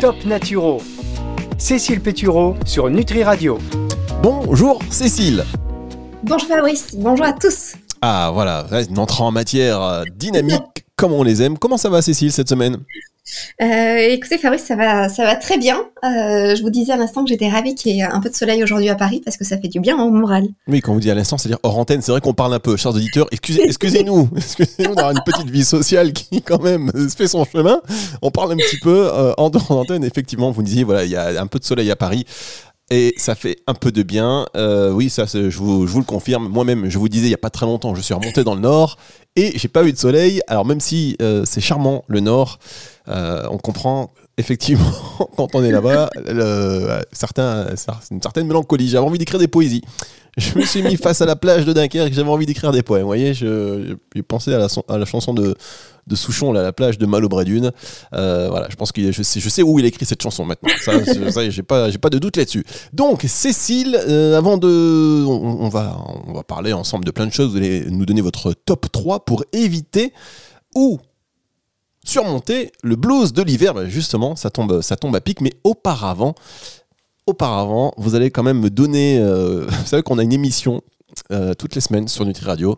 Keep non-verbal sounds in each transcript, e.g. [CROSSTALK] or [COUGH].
Top Naturo. Cécile Pétureau sur Nutri Radio. Bonjour Cécile. Bonjour Fabrice, bonjour à tous. Ah voilà, une entrée en matière euh, dynamique comme on les aime. Comment ça va Cécile cette semaine? Euh, écoutez Fabrice, ça va, ça va très bien. Euh, je vous disais à l'instant que j'étais ravie qu'il y ait un peu de soleil aujourd'hui à Paris parce que ça fait du bien au moral. Oui, quand vous dites à l'instant, c'est-à-dire hors antenne, c'est vrai qu'on parle un peu, chers auditeurs. Excusez, excusez-nous, [LAUGHS] excusez-nous d'avoir une petite vie sociale qui quand même [LAUGHS] fait son chemin. On parle un petit peu en dehors d'antenne. Effectivement, vous disiez voilà, il y a un peu de soleil à Paris. Et ça fait un peu de bien. Euh, oui, ça, je vous, je vous, le confirme. Moi-même, je vous disais il n'y a pas très longtemps, je suis remonté dans le nord et j'ai pas eu de soleil. Alors même si euh, c'est charmant le nord, euh, on comprend effectivement [LAUGHS] quand on est là-bas, certains, une certaine mélancolie. J'avais envie d'écrire des poésies. Je me suis mis face à la plage de Dunkerque, j'avais envie d'écrire des poèmes. Vous voyez, pensé à la, à la chanson de, Souchon, la plage de Malo-Bradune. Euh, voilà, je pense que je sais, je où il écrit cette chanson maintenant. Ça, ça j'ai pas, de doute là-dessus. Donc, Cécile, euh, avant de, on, va, on va parler ensemble de plein de choses. Vous allez nous donner votre top 3 pour éviter ou surmonter le blues de l'hiver. Ben, justement, ça tombe, à pic. Mais auparavant, auparavant, vous allez quand même me donner. Euh, [LAUGHS] vous savez qu'on a une émission toutes les semaines sur Nutri Radio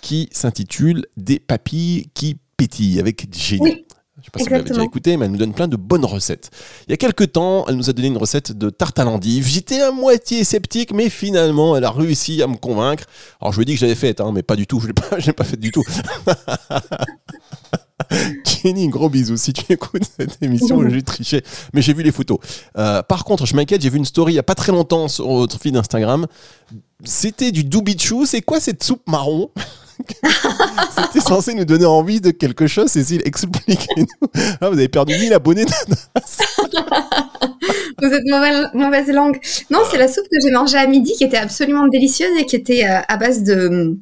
qui s'intitule Des papilles qui avec Jenny. Je sais pas si vous l'avez déjà écouté, mais elle nous donne plein de bonnes recettes. Il y a quelques temps, elle nous a donné une recette de tarte à l'endive. J'étais à moitié sceptique, mais finalement, elle a réussi à me convaincre. Alors, je lui ai dit que j'avais fait, hein, mais pas du tout. Je ne l'ai pas, [LAUGHS] fait du tout. [LAUGHS] [LAUGHS] Jenny, gros bisous. Si tu écoutes cette émission, j'ai triché, mais j'ai vu les photos. Euh, par contre, je m'inquiète, j'ai vu une story il n'y a pas très longtemps sur votre feed Instagram. C'était du doubichou. C'est quoi cette soupe marron? [LAUGHS] C'était censé nous donner envie de quelque chose, Cécile, expliquez-nous. Ah, vous avez perdu 1000 abonnés. vous êtes mauvaise, mauvaise langue. Non, c'est la soupe que j'ai mangée à midi qui était absolument délicieuse et qui était euh, à base de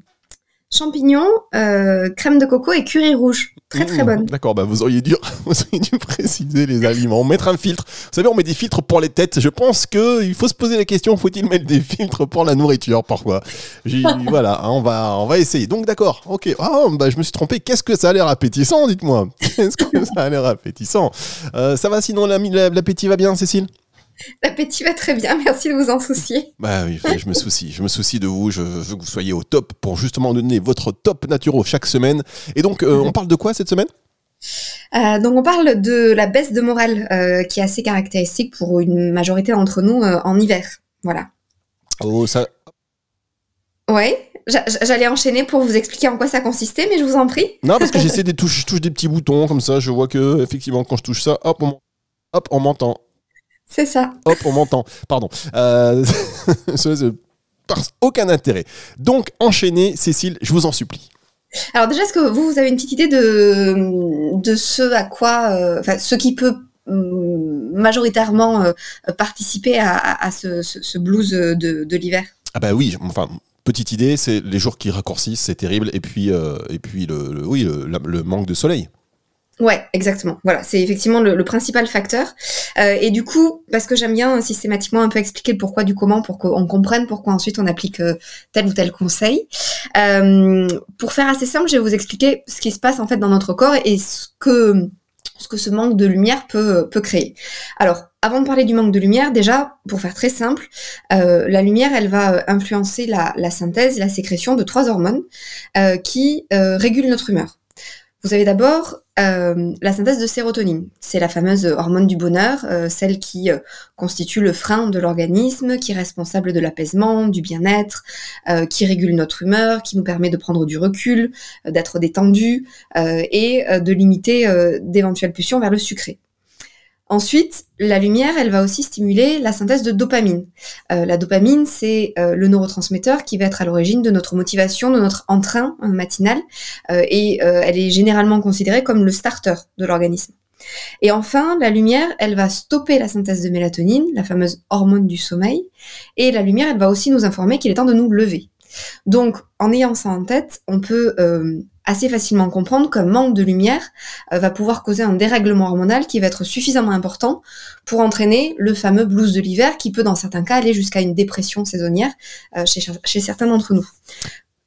champignons, euh, crème de coco et curry rouge. Très très mmh, bonne. D'accord, bah vous auriez, dû, [LAUGHS] vous auriez dû préciser les aliments. Mettre un filtre. Vous savez, on met des filtres pour les têtes. Je pense qu'il faut se poser la question faut-il mettre des filtres pour la nourriture parfois? [LAUGHS] Voilà, hein, on, va, on va essayer. Donc d'accord, ok. Ah, bah, je me suis trompé. Qu'est-ce que ça a l'air appétissant, dites-moi? [LAUGHS] Qu'est-ce que ça a l'air appétissant? Euh, Ça va sinon, l'appétit va bien, Cécile? L'appétit va très bien, merci de vous en soucier. Bah oui, je me soucie, je me soucie de vous, je veux que vous soyez au top pour justement donner votre top naturel chaque semaine. Et donc, euh, on parle de quoi cette semaine? Euh, donc on parle de la baisse de morale euh, qui est assez caractéristique pour une majorité d'entre nous en hiver. Voilà. Oh ça. Ouais, j'allais enchaîner pour vous expliquer en quoi ça consistait, mais je vous en prie. Non, parce que [LAUGHS] j'essaie de toucher, je touche des petits boutons comme ça, je vois que effectivement quand je touche ça, hop, hop, on m'entend. C'est ça. Hop, on m'entend. Pardon. Euh, [LAUGHS] aucun intérêt. Donc, enchaînez, Cécile, je vous en supplie. Alors déjà, est-ce que vous, vous avez une petite idée de, de ce à quoi, euh, enfin, ce qui peut mm, majoritairement euh, participer à, ce, blues de, l'hiver? Ah bah oui, enfin, petite idée, c'est les jours qui raccourcissent, c'est terrible, et puis, et puis le, oui, le manque de soleil. Ouais, exactement. Voilà, c'est effectivement le, principal facteur. Euh, et du coup, parce que j'aime bien systématiquement un peu expliquer le pourquoi du comment pour qu'on comprenne pourquoi ensuite on applique euh, tel ou tel conseil. Euh, pour faire assez simple, je vais vous expliquer ce qui se passe en fait dans notre corps et ce que ce que ce manque de lumière peut, peut créer. Alors, avant de parler du manque de lumière, déjà, pour faire très simple, la lumière, elle va influencer la synthèse, la sécrétion de trois hormones qui régulent notre humeur. Vous avez d'abord euh, la synthèse de sérotonine. C'est la fameuse hormone du bonheur, euh, celle qui euh, constitue le frein de l'organisme, qui est responsable de l'apaisement, du bien-être, qui régule notre humeur, qui nous permet de prendre du recul, d'être détendu et de limiter d'éventuelles pulsions vers le sucré. Ensuite, la lumière, elle va aussi stimuler la synthèse de dopamine. Euh, la dopamine, c'est euh, le neurotransmetteur qui va être à l'origine de notre motivation, de notre entrain euh, matinal, et elle est généralement considérée comme le starter de l'organisme. Et enfin, la lumière, elle va stopper la synthèse de mélatonine, la fameuse hormone du sommeil, et la lumière, elle va aussi nous informer qu'il est temps de nous lever. Donc, en ayant ça en tête, on peut assez facilement comprendre qu'un manque de lumière euh, va pouvoir causer un dérèglement hormonal qui va être suffisamment important pour entraîner le fameux blues de l'hiver qui peut dans certains cas aller jusqu'à une dépression saisonnière euh, chez, certains d'entre nous.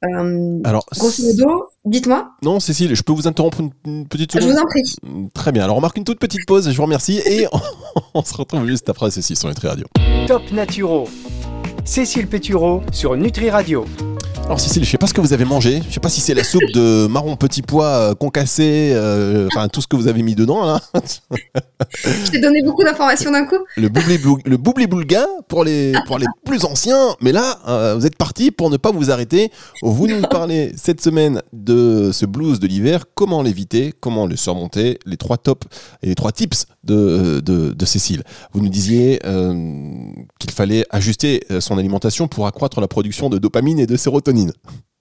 Euh, Alors, grosso modo, dites-moi. Non, Cécile, je peux vous interrompre une, petite seconde Je vous en prie. Très bien. Alors, on marque une toute petite pause. Je vous remercie et [LAUGHS] on, se retrouve juste après ceci sur Nutri Radio. Top Naturo. Cécile Pétureau sur Nutri Radio. Alors Cécile, je sais pas ce que vous avez mangé. Je sais pas si c'est la soupe de marron petit pois euh, concassé, euh, enfin tout ce que vous avez mis dedans là. je t'ai donné beaucoup d'informations d'un coup. Le boubli, le boubli boulga pour les pour les plus anciens. Mais là, euh, vous êtes parti pour ne pas vous arrêter. Vous nous parlez cette semaine de ce blues de l'hiver, comment l'éviter, comment le surmonter, les trois tops et les trois tips de, de, de Cécile. Vous nous disiez qu'il fallait ajuster son alimentation pour accroître la production de dopamine et de sérotonine.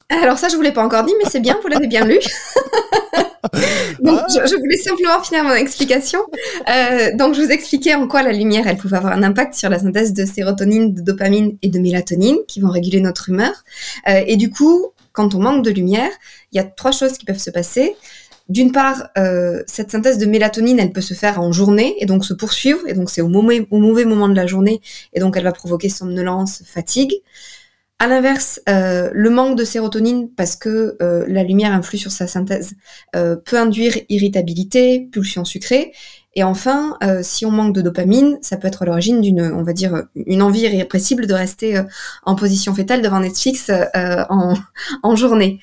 Alors ça, je vous l'ai pas encore dit, mais c'est bien, vous l'avez bien lu. [LAUGHS] donc, ah. je, voulais simplement finir mon explication. Euh, donc, je vous expliquais en quoi la lumière, elle pouvait avoir un impact sur la synthèse de sérotonine, de dopamine et de mélatonine, qui vont réguler notre humeur. Euh, et du coup, quand on manque de lumière, il y a trois choses qui peuvent se passer. D'une part, euh, cette synthèse de mélatonine, elle peut se faire en journée et donc se poursuivre, et donc c'est au mauvais moment de la journée, et donc elle va provoquer somnolence, fatigue. À l'inverse, euh, le manque de sérotonine, parce que euh, la lumière influe sur sa synthèse, euh, peut induire irritabilité, pulsion sucrée. Et enfin, si on manque de dopamine, ça peut être l'origine d'une, on va dire, une envie irrépressible de rester en position fétale devant Netflix en, [LAUGHS] en, journée.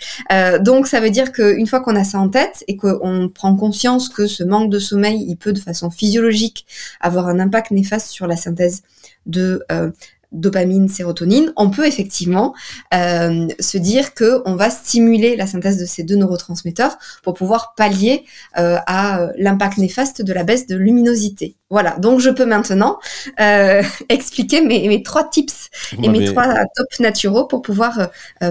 donc, ça veut dire qu'une fois qu'on a ça en tête et qu'on prend conscience que ce manque de sommeil, il peut de façon physiologique avoir un impact néfaste sur la synthèse de dopamine, sérotonine, on peut effectivement euh, se dire que on va stimuler la synthèse de ces deux neurotransmetteurs pour pouvoir pallier euh, à euh, l'impact néfaste de la baisse de luminosité. Voilà, donc je peux maintenant [LAUGHS] expliquer mes, trois tips et mes trois top naturaux pour pouvoir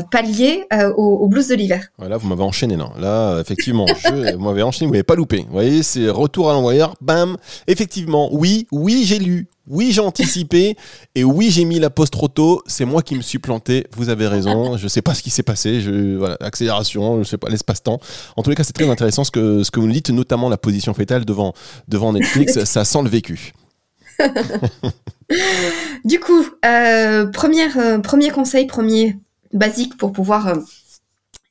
pallier au, au, blues de l'hiver. Voilà, vous m'avez enchaîné là. Là, effectivement, [LAUGHS] je, vous m'avez enchaîné, vous n'avez pas loupé. Vous voyez, c'est retour à l'envoyeur, bam. Effectivement, oui, oui, j'ai lu, oui, j'ai anticipé et oui, j'ai mis la pause trop tôt. C'est moi qui me suis planté. Vous avez raison. Je sais pas ce qui s'est passé. Je, voilà, accélération, je sais pas, l'espace-temps. En tous les cas, c'est très intéressant ce que, ce que vous nous dites, notamment la position fétale devant, devant Netflix. [LAUGHS] ça sent le vécu. du coup, euh, première, euh, premier conseil, premier basique pour pouvoir euh,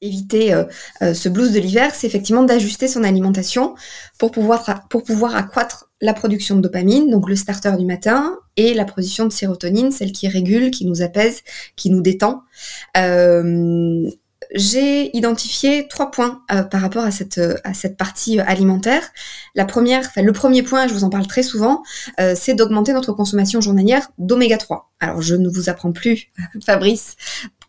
éviter euh, euh, ce blues de l'hiver, c'est effectivement d'ajuster son alimentation pour pouvoir, accroître la production de dopamine, donc le starter du matin, et la production de sérotonine, celle qui régule, qui nous apaise, qui nous détend. Euh, j'ai identifié trois points par rapport à cette, partie alimentaire. La première, le premier point, je vous en parle très souvent, c'est d'augmenter notre consommation journalière d'oméga 3. Alors, je ne vous apprends plus, [LAUGHS] Fabrice,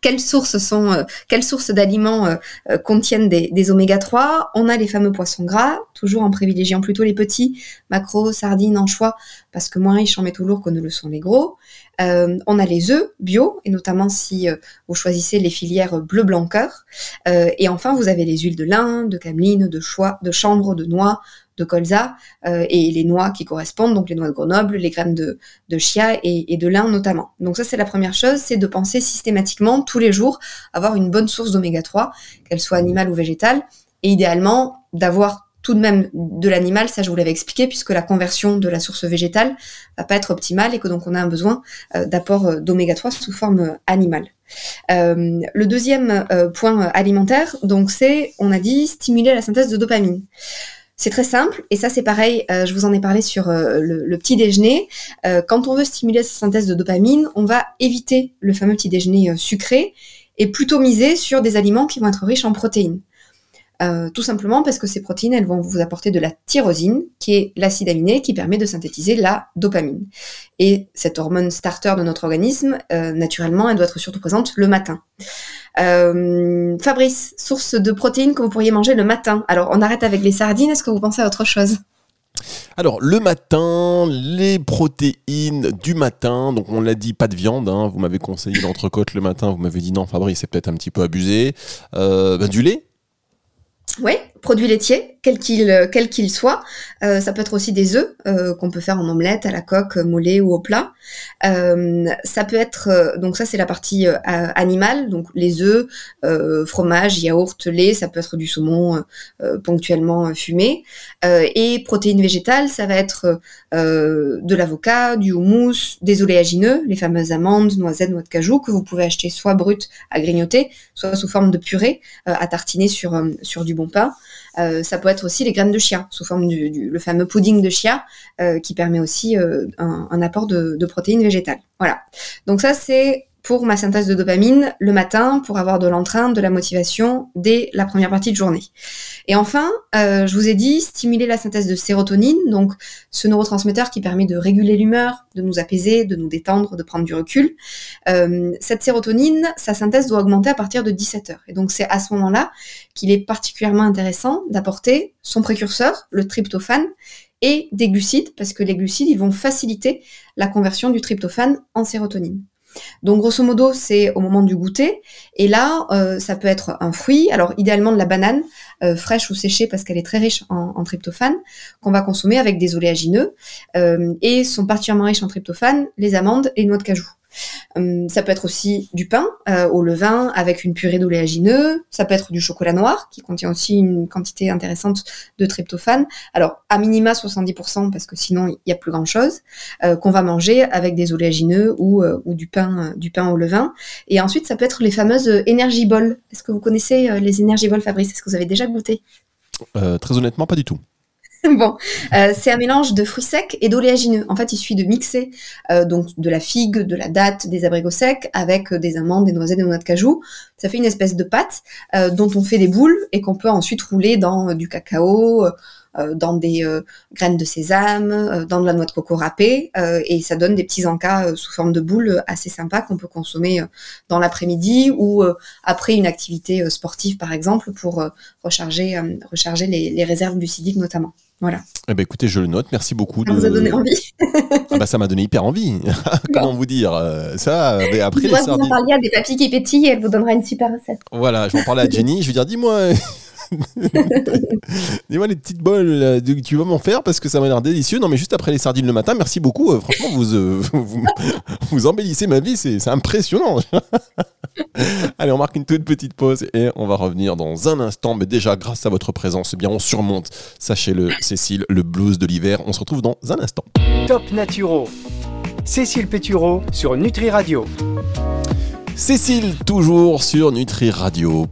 quelles sources sont, euh, quelles sources d'aliments euh, euh, contiennent des, oméga 3 On a les fameux poissons gras, toujours en privilégiant plutôt les petits, macros, sardines, anchois, parce que moins riches en métaux lourds que ne le sont les gros. on a les œufs bio, et notamment si vous choisissez les filières bleu blanc cœur. et enfin, vous avez les huiles de lin, de cameline, de, choix, de chanvre, de noix, de colza euh, et les noix qui correspondent, donc les noix de Grenoble, les graines de, chia et, de lin notamment. Donc ça c'est la première chose, c'est de penser systématiquement tous les jours avoir une bonne source d'oméga 3, qu'elle soit animale ou végétale, et idéalement d'avoir tout de même de l'animal, ça je vous l'avais expliqué, puisque la conversion de la source végétale va pas être optimale et que donc on a un besoin euh, d'apport euh, d'oméga 3 sous forme animale. le deuxième point alimentaire, donc c'est, on a dit, stimuler la synthèse de dopamine. C'est très simple, et ça c'est pareil, euh, je vous en ai parlé sur euh, le, petit déjeuner. Euh, quand on veut stimuler sa synthèse de dopamine, on va éviter le fameux petit déjeuner sucré et plutôt miser sur des aliments qui vont être riches en protéines. Euh, tout simplement parce que ces protéines, elles vont vous apporter de la tyrosine, qui est l'acide aminé qui permet de synthétiser la dopamine. Et cette hormone starter de notre organisme, euh, naturellement, elle doit être surtout présente le matin. Euh, Fabrice, source de protéines que vous pourriez manger le matin. Alors, on arrête avec les sardines, est-ce que vous pensez à autre chose? Alors le matin, les protéines du matin, donc on l'a dit pas de viande, hein. vous m'avez conseillé l'entrecôte le matin, vous m'avez dit non Fabrice c'est peut-être un petit peu abusé, ben, du lait Oui, produits laitiers, quel qu'il quel qu'il soit. Euh, ça peut être aussi des œufs euh, qu'on peut faire en omelette, à la coque, mollet ou au plat. Euh, ça peut être donc ça c'est la partie animale, donc les œufs, fromage, yaourt, lait. Ça peut être du saumon ponctuellement fumé. et protéines végétales, ça va être de l'avocat, du houmous, des oléagineux, les fameuses amandes, noisettes, noix de cajou que vous pouvez acheter soit brut à grignoter, soit sous forme de purée à tartiner sur sur du pain. Euh, ça peut être aussi les graines de chia, sous forme du, fameux pudding de chia, euh, qui permet aussi euh, un, apport de, protéines végétales. Voilà. Donc ça, c'est pour ma synthèse de dopamine le matin pour avoir de l'entrain, de la motivation dès la première partie de journée. Et enfin, euh, je vous ai dit stimuler la synthèse de sérotonine, donc ce neurotransmetteur qui permet de réguler l'humeur, de nous apaiser, de nous détendre, de prendre du recul. Euh, cette sérotonine, sa synthèse doit augmenter à partir de 17 heures. Et donc c'est à ce moment-là qu'il est particulièrement intéressant d'apporter son précurseur, le tryptophane, et des glucides, parce que les glucides, ils vont faciliter la conversion du tryptophane en sérotonine. Donc grosso modo, c'est au moment du goûter. Et là, euh, ça peut être un fruit, alors idéalement de la banane, euh, fraîche ou séchée parce qu'elle est très riche en, tryptophane, qu'on va consommer avec des oléagineux. Euh, et sont particulièrement riches en tryptophane, les amandes et noix de cajou. Hum, ça peut être aussi du pain euh, au levain avec une purée d'oléagineux. Ça peut être du chocolat noir qui contient aussi une quantité intéressante de tryptophane. Alors à minima 70% parce que sinon il n'y a plus grand chose euh, qu'on va manger avec des oléagineux ou, euh, ou du pain du pain au levain. Et ensuite ça peut être les fameuses energy balls. Est-ce que vous connaissez les energy balls Fabrice? Est-ce que vous avez déjà goûté? Très honnêtement pas du tout. [LAUGHS] bon, euh, c'est un mélange de fruits secs et d'oléagineux. En fait, il suffit de mixer euh, donc de la figue, de la date, des abricots secs avec euh, des amandes, des noisettes, des noix de cajou. Ça fait une espèce de pâte dont on fait des boules et qu'on peut ensuite rouler dans du cacao, dans des graines de sésame, dans de la noix de coco râpée, et ça donne des petits encas sous forme de boules assez sympas qu'on peut consommer dans l'après-midi ou après une activité sportive par exemple pour recharger, recharger les, les réserves glucidiques notamment. Voilà. Eh ben écoutez, je le note. Merci beaucoup. Ça vous a donné envie ah bah, Ça m'a donné hyper envie. [LAUGHS] Comment vous dire Ça, mais après. Vous en parliez à des papilles qui pétillent et elle vous donnera une super recette. Voilà, je vais en parler à Jenny. Je vais dire, dis-moi, Dis-moi les petites bols, tu vas m'en faire parce que ça m'a l'air délicieux. Non, mais juste après les sardines le matin, merci beaucoup. Euh, franchement, vous, euh, [LAUGHS] vous, embellissez ma vie, c'est impressionnant. [LAUGHS] Allez, on marque une toute petite pause et on va revenir dans un instant. Mais déjà, grâce à votre présence, eh bien, on surmonte, sachez-le, Cécile, le blues de l'hiver. On se retrouve dans un instant. Top Naturo. Cécile Pétureau sur Nutri Radio. Cécile, toujours sur Nutri Radio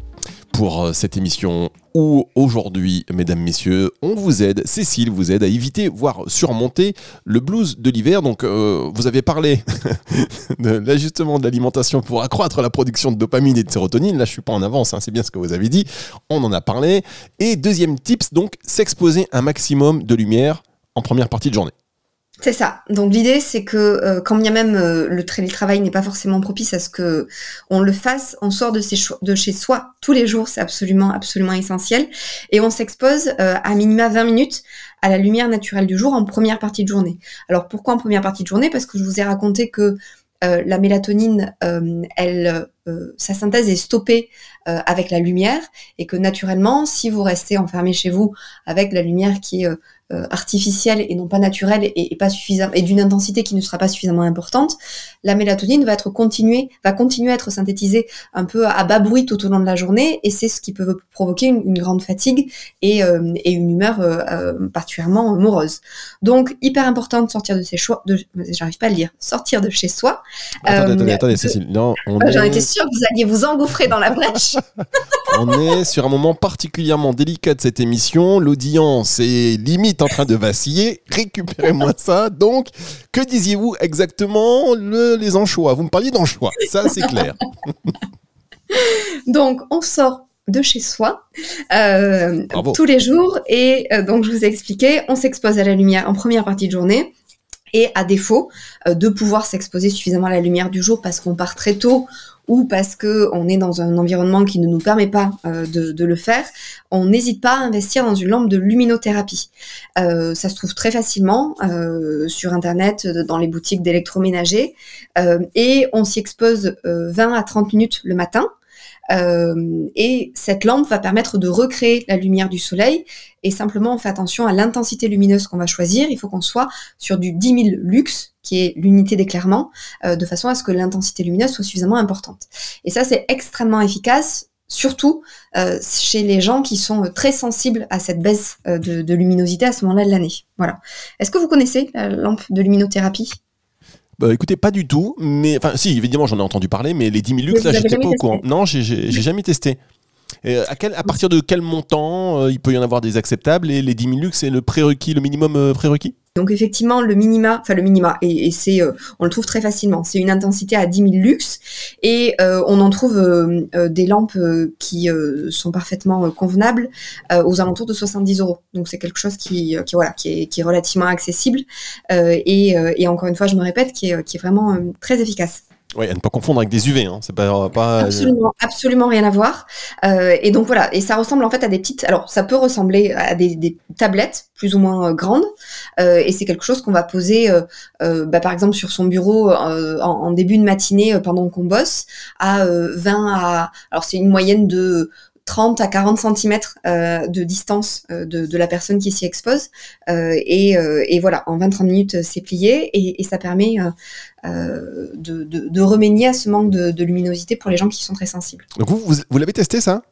pour euh, cette émission où aujourd'hui, mesdames, messieurs, on vous aide, Cécile vous aide à éviter, voire surmonter le blues de l'hiver. Donc, euh, vous avez parlé [LAUGHS] de l'ajustement de l'alimentation pour accroître la production de dopamine et de sérotonine. Là, je suis pas en avance, hein, c'est bien ce que vous avez dit. On en a parlé. Et deuxième tips, donc, s'exposer un maximum de lumière en première partie de journée. C'est ça. Donc l'idée, c'est que euh, quand bien même euh, le télétravail n'est pas forcément propice à ce que on le fasse, on sort de, de chez soi tous les jours, c'est absolument absolument essentiel, et on s'expose euh, à minima 20 minutes à la lumière naturelle du jour en première partie de journée. Alors pourquoi en première partie de journée? Parce que je vous ai raconté que la mélatonine, elle, sa synthèse est stoppée avec la lumière et que naturellement, si vous restez enfermé chez vous avec la lumière qui est euh, artificielle et non pas naturelle et, pas suffisante et d'une intensité qui ne sera pas suffisamment importante, la mélatonine va être continuée, va continuer à être synthétisée un peu à bas bruit tout au long de la journée et c'est ce qui peut provoquer une, grande fatigue et, euh, et une humeur euh, particulièrement morose. Donc hyper important de sortir de ses choix, de, j'arrive pas à le dire, sortir de chez soi. Attendez, attendez, attendez, Cécile, non, J'en étais sûre que vous alliez vous engouffrer dans la brèche. [LAUGHS] on est sur un moment particulièrement délicat de cette émission. L'audience est limite en train de vaciller. Récupérez-moi ça. Donc, que disiez-vous exactement le, les anchois? Vous me parliez d'anchois, ça c'est clair. [LAUGHS] donc, on sort de chez soi euh, tous les jours et euh, donc je vous ai expliqué, on s'expose à la lumière en première partie de journée et à défaut euh, de pouvoir s'exposer suffisamment à la lumière du jour parce qu'on part très tôt ou parce que on est dans un environnement qui ne nous permet pas euh, de, le faire, on n'hésite pas à investir dans une lampe de luminothérapie. Euh, ça se trouve très facilement euh, sur internet, dans les boutiques d'électroménager, et on s'y expose 20 à 30 minutes le matin. Et cette lampe va permettre de recréer la lumière du soleil. Et simplement, on fait attention à l'intensité lumineuse qu'on va choisir. Il faut qu'on soit sur du 10 000 lux, qui est l'unité d'éclairement, de façon à ce que l'intensité lumineuse soit suffisamment importante. Et ça, c'est extrêmement efficace surtout euh, chez les gens qui sont euh, très sensibles à cette baisse euh, de, luminosité à ce moment-là de l'année. Voilà. Est-ce que vous connaissez la lampe de luminothérapie? Bah, écoutez, pas du tout, mais enfin, si, évidemment, j'en ai entendu parler, mais les 10 000 lux, là, j'étais pas au courant. Non, j'ai jamais testé. à, quel, à partir de quel montant il peut y en avoir des acceptables et les 10 000 lux, c'est le prérequis, le minimum prérequis? Donc effectivement, le minima, enfin le minima, et, c'est, euh, on le trouve très facilement. C'est une intensité à 10 000 lux, et euh, on en trouve euh, des lampes qui sont parfaitement convenables aux alentours de 70 euros. Donc c'est quelque chose qui, voilà, qui est, relativement accessible, et, encore une fois, je me répète, qui est vraiment très efficace. Oui, à ne pas confondre avec des UV, hein. c'est pas, pas absolument, absolument rien à voir. Euh, et donc voilà, et ça ressemble en fait à des petites. Alors ça peut ressembler à des, des tablettes plus ou moins euh, grandes, euh, et c'est quelque chose qu'on va poser, euh, euh, bah, par exemple sur son bureau en, en, début de matinée pendant qu'on bosse, à 20 à. Alors c'est une moyenne de 30 à 40 cm euh, de distance euh, de, la personne qui s'y expose. Euh, et, voilà, en 20-30 minutes, c'est plié et, ça permet de, de, remédier à ce manque de, luminosité pour les gens qui sont très sensibles. Donc vous, vous l'avez testé ça?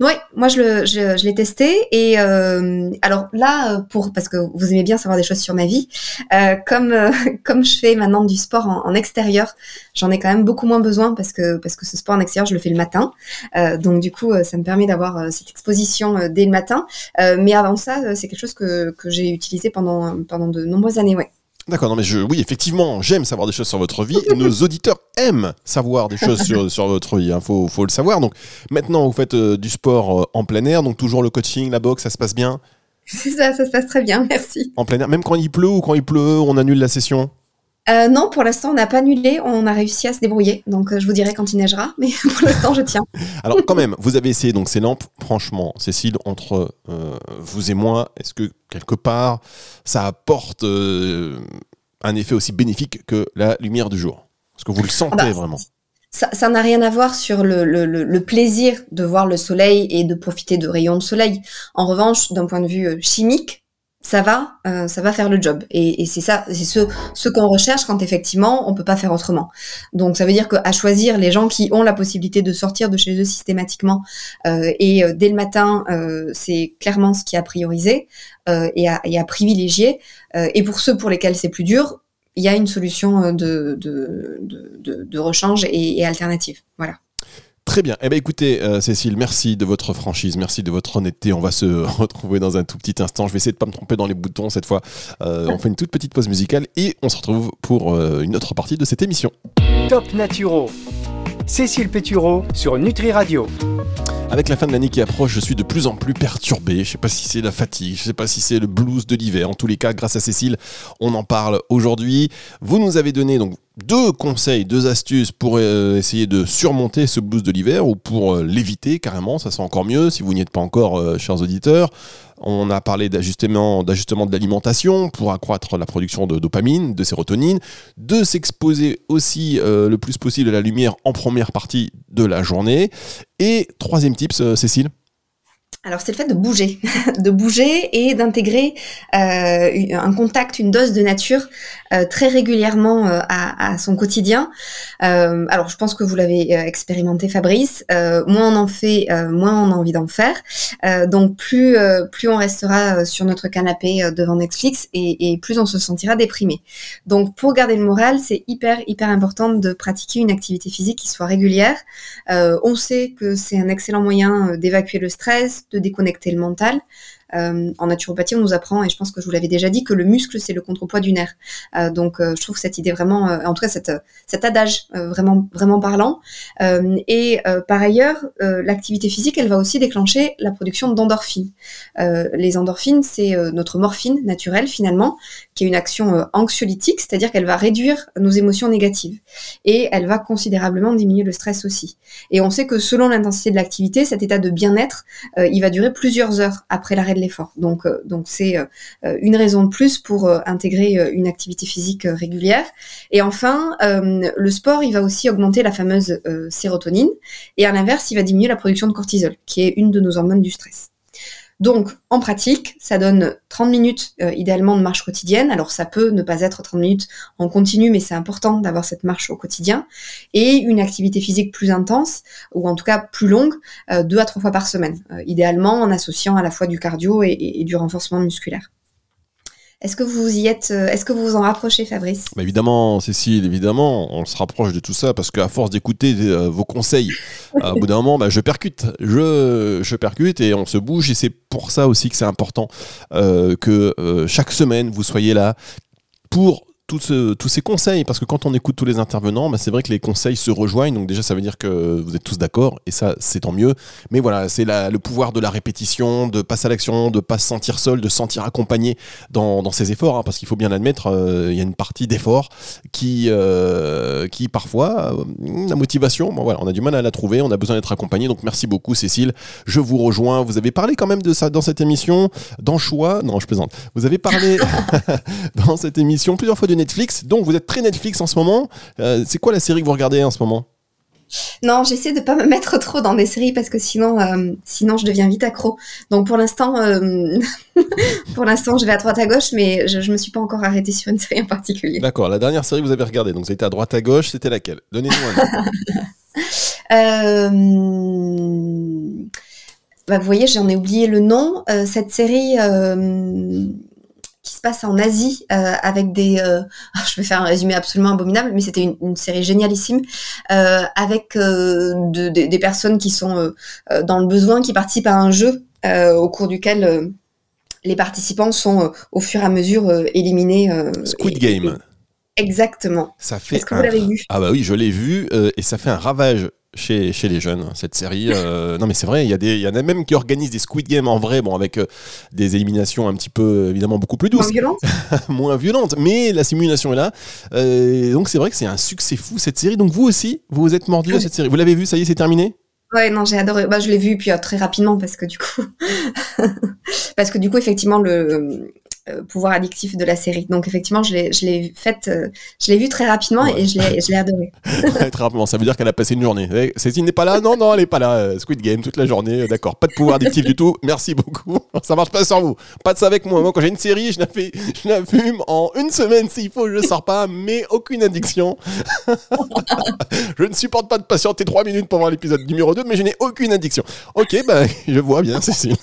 Oui, moi je, le, je, je l'ai testé et euh, alors là pour parce que vous aimez bien savoir des choses sur ma vie, euh, comme euh, [LAUGHS] comme je fais maintenant du sport en, extérieur, j'en ai quand même beaucoup moins besoin parce que parce que ce sport en extérieur je le fais le matin, euh, donc du coup ça me permet d'avoir cette exposition dès le matin. mais avant ça c'est quelque chose que, que j'ai utilisé pendant pendant de nombreuses années, ouais. D'accord, non mais je, oui, effectivement, j'aime savoir des choses sur votre vie. Nos [LAUGHS] auditeurs aiment savoir des choses sur, sur votre vie. Il hein, faut, faut, le savoir. Donc maintenant, vous faites euh, du sport euh, en plein air, donc toujours le coaching, la boxe, ça se passe bien? C'est ça, ça se passe très bien, [LAUGHS] merci. En plein air, même quand il pleut ou quand il pleut, on annule la session? Euh, non, pour l'instant, on n'a pas annulé, on a réussi à se débrouiller. Donc, euh, je vous dirai quand il neigera, mais [LAUGHS] pour l'instant, je tiens. [LAUGHS] Alors, quand même, vous avez essayé donc ces lampes. Franchement, Cécile, entre euh, vous et moi, est-ce que quelque part, ça apporte un effet aussi bénéfique que la lumière du jour? Est-ce que vous le sentez ah bah, vraiment? ça n'a rien à voir sur le, le, plaisir de voir le soleil et de profiter de rayons de soleil. En revanche, d'un point de vue chimique, ça va, euh, ça va faire le job. Et, c'est ça, c'est ce, ce qu'on recherche quand effectivement on peut pas faire autrement. Donc ça veut dire qu'à choisir les gens qui ont la possibilité de sortir de chez eux systématiquement euh, et euh, dès le matin, c'est clairement ce qui est à prioriser et à, et, à, privilégier. et pour ceux pour lesquels c'est plus dur, il y a une solution de, de, de, de rechange et, et alternative. Voilà. Très bien. Eh bien, écoutez, euh, Cécile, merci de votre franchise, merci de votre honnêteté. On va se [LAUGHS] retrouver dans un tout petit instant. Je vais essayer de pas me tromper dans les boutons cette fois. Euh, on fait une toute petite pause musicale et on se retrouve pour euh, une autre partie de cette émission. Top Naturo. Cécile Pétureau sur Nutri Radio. Avec la fin de l'année qui approche, je suis de plus en plus perturbé. Je ne sais pas si c'est la fatigue, je ne sais pas si c'est le blues de l'hiver. En tous les cas, grâce à Cécile, on en parle aujourd'hui. Vous nous avez donné donc deux conseils, deux astuces pour euh, essayer de surmonter ce blues de l'hiver ou pour euh, l'éviter carrément, ça sent encore mieux si vous n'y êtes pas encore, euh, chers auditeurs. On a parlé d'ajustement, d'ajustement de l'alimentation pour accroître la production de dopamine, de sérotonine, de s'exposer aussi le plus possible à la lumière en première partie de la journée. Et troisième tips, Cécile? Alors c'est le fait de bouger, [LAUGHS] de bouger et d'intégrer euh, un contact, une dose de nature euh, très régulièrement euh, à, son quotidien. alors je pense que vous l'avez expérimenté Fabrice. moins on en fait, moins on a envie d'en faire. donc plus plus on restera sur notre canapé devant Netflix et, et, plus on se sentira déprimé. Donc pour garder le moral, c'est hyper hyper important de pratiquer une activité physique qui soit régulière. on sait que c'est un excellent moyen d'évacuer le stress de déconnecter le mental. Euh, en naturopathie, on nous apprend, et je pense que je vous l'avais déjà dit, que le muscle, c'est le contrepoids du nerf. Euh, donc, euh, je trouve cette idée vraiment, en tout cas, cette, cet adage vraiment, vraiment parlant. et par ailleurs, l'activité physique, elle va aussi déclencher la production d'endorphines. les endorphines, c'est notre morphine naturelle, finalement, qui est une action anxiolytique, c'est-à-dire qu'elle va réduire nos émotions négatives. Et elle va considérablement diminuer le stress aussi. Et on sait que selon l'intensité de l'activité, cet état de bien-être, il va durer plusieurs heures après l'arrêt de Donc, donc c'est une raison de plus pour intégrer une activité physique régulière. Et enfin, le sport, il va aussi augmenter la fameuse sérotonine, et à l'inverse, il va diminuer la production de cortisol, qui est une de nos hormones du stress. Donc, en pratique, ça donne 30 minutes euh, idéalement de marche quotidienne. Alors, ça peut ne pas être 30 minutes en continu, mais c'est important d'avoir cette marche au quotidien. Et une activité physique plus intense, ou en tout cas plus longue, euh, deux à trois fois par semaine. Euh, idéalement en associant à la fois du cardio et du renforcement musculaire. Est-ce que vous y êtes euh, Est-ce que vous vous en rapprochez, Fabrice? Bah Évidemment, Cécile, évidemment, on se rapproche de tout ça parce qu'à force d'écouter euh, vos conseils, [LAUGHS] à bout d'un moment, bah, je percute, je, je percute et on se bouge et c'est pour ça aussi que c'est important euh, que chaque semaine vous soyez là pour tous ces conseils, parce que quand on écoute tous les intervenants, bah, c'est vrai que les conseils se rejoignent, donc déjà ça veut dire que vous êtes tous d'accord, et ça c'est tant mieux. Mais voilà, c'est le pouvoir de la répétition, de passer à l'action, de pas se sentir seul, de se sentir accompagné dans, dans ses efforts, hein, parce qu'il faut bien l'admettre, euh, il y a une partie d'effort qui, euh, qui parfois, euh, la motivation, bon, voilà, on a du mal à la trouver, on a besoin d'être accompagné, donc merci beaucoup Cécile, je vous rejoins, vous avez parlé quand même de ça dans cette émission, dans Choix, non je plaisante, vous avez parlé [LAUGHS] dans cette émission plusieurs fois de Netflix. Donc vous êtes très Netflix en ce moment. Euh, c'est quoi la série que vous regardez en ce moment? Non, j'essaie de pas me mettre trop dans des séries parce que sinon, euh, sinon je deviens vite accro. Donc pour l'instant, euh, [LAUGHS] pour l'instant, je vais à droite à gauche, mais je, je me suis pas encore arrêtée sur une série en particulier. D'accord. La dernière série que vous avez regardée, donc vous étiez à droite à gauche, c'était laquelle? Donnez-nous un. [LAUGHS] bah, vous voyez, j'en ai oublié le nom. cette série qui se passe en Asie euh, avec des. Euh, [LAUGHS] je vais faire un résumé absolument abominable, mais c'était une, une, série génialissime euh, avec de, de, des personnes qui sont dans le besoin, qui participent à un jeu au cours duquel les participants sont au fur et à mesure éliminés. Squid Game. Exactement. Ça fait. Est-ce que vous l'avez vu? Ah bah oui, je l'ai vu et ça fait un ravage chez, chez les jeunes, cette série. Euh, [LAUGHS] non, mais c'est vrai, il y, a des, y en a même qui organisent des Squid Games en vrai, bon, avec euh, des éliminations un petit peu, évidemment, beaucoup plus douces. Moins violentes [LAUGHS] Moins violentes, mais la simulation est là. Euh, donc, c'est vrai que c'est un succès fou, cette série. Donc, vous aussi, vous vous êtes mordu à cette série. Vous l'avez vu, ça y est, c'est terminé? Ouais, non, j'ai adoré. Bah, je l'ai vu puis très rapidement parce que du coup, [LAUGHS] parce que du coup, effectivement, le euh, pouvoir addictif de la série. Donc effectivement, je l'ai, faite, euh, je l'ai vu très rapidement et je l'ai, je l'ai adoré. [LAUGHS] très rapidement, ça veut dire qu'elle a passé une journée. Eh, Cécile n'est pas là? Non, non, elle n'est pas là. Euh, Squid Game toute la journée, d'accord. Pas de pouvoir addictif du tout. Merci beaucoup. [LAUGHS] Ça marche pas sans vous. Pas de ça avec moi. Moi, quand j'ai une série, je la fais, je la fume en une semaine s'il faut. Je sors pas, mais aucune addiction. [LAUGHS] je ne supporte pas de patienter trois minutes pour voir l'épisode numéro 2, mais je n'ai aucune addiction. Ok, bah, je vois bien, Cécile.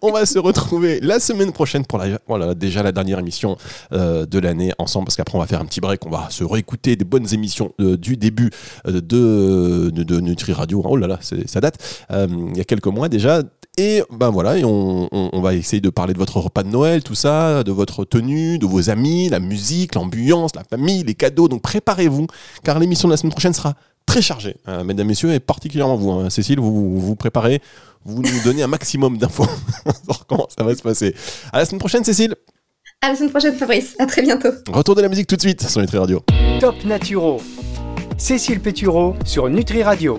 On va se retrouver la semaine prochaine pour la voilà, déjà la dernière émission euh, de l'année ensemble, parce qu'après on va faire un petit break, on va se réécouter des bonnes émissions euh, du début euh, de, Nutri Radio. Oh là là, ça date. il y a quelques mois déjà. Et ben voilà, on, va essayer de parler de votre repas de Noël, tout ça, de votre tenue, de vos amis, la musique, l'ambiance, la famille, les cadeaux. Donc préparez-vous, car l'émission de la semaine prochaine sera très chargée, mesdames, messieurs, et particulièrement vous. Hein. Cécile, vous vous préparez vous nous donnez un maximum d'infos [LAUGHS] sur comment ça va se passer? À la semaine prochaine, Cécile. À la semaine prochaine, Fabrice. À très bientôt. Retour de la musique tout de suite sur Nutri Radio. Top Naturo. Cécile Pétureau sur Nutri Radio.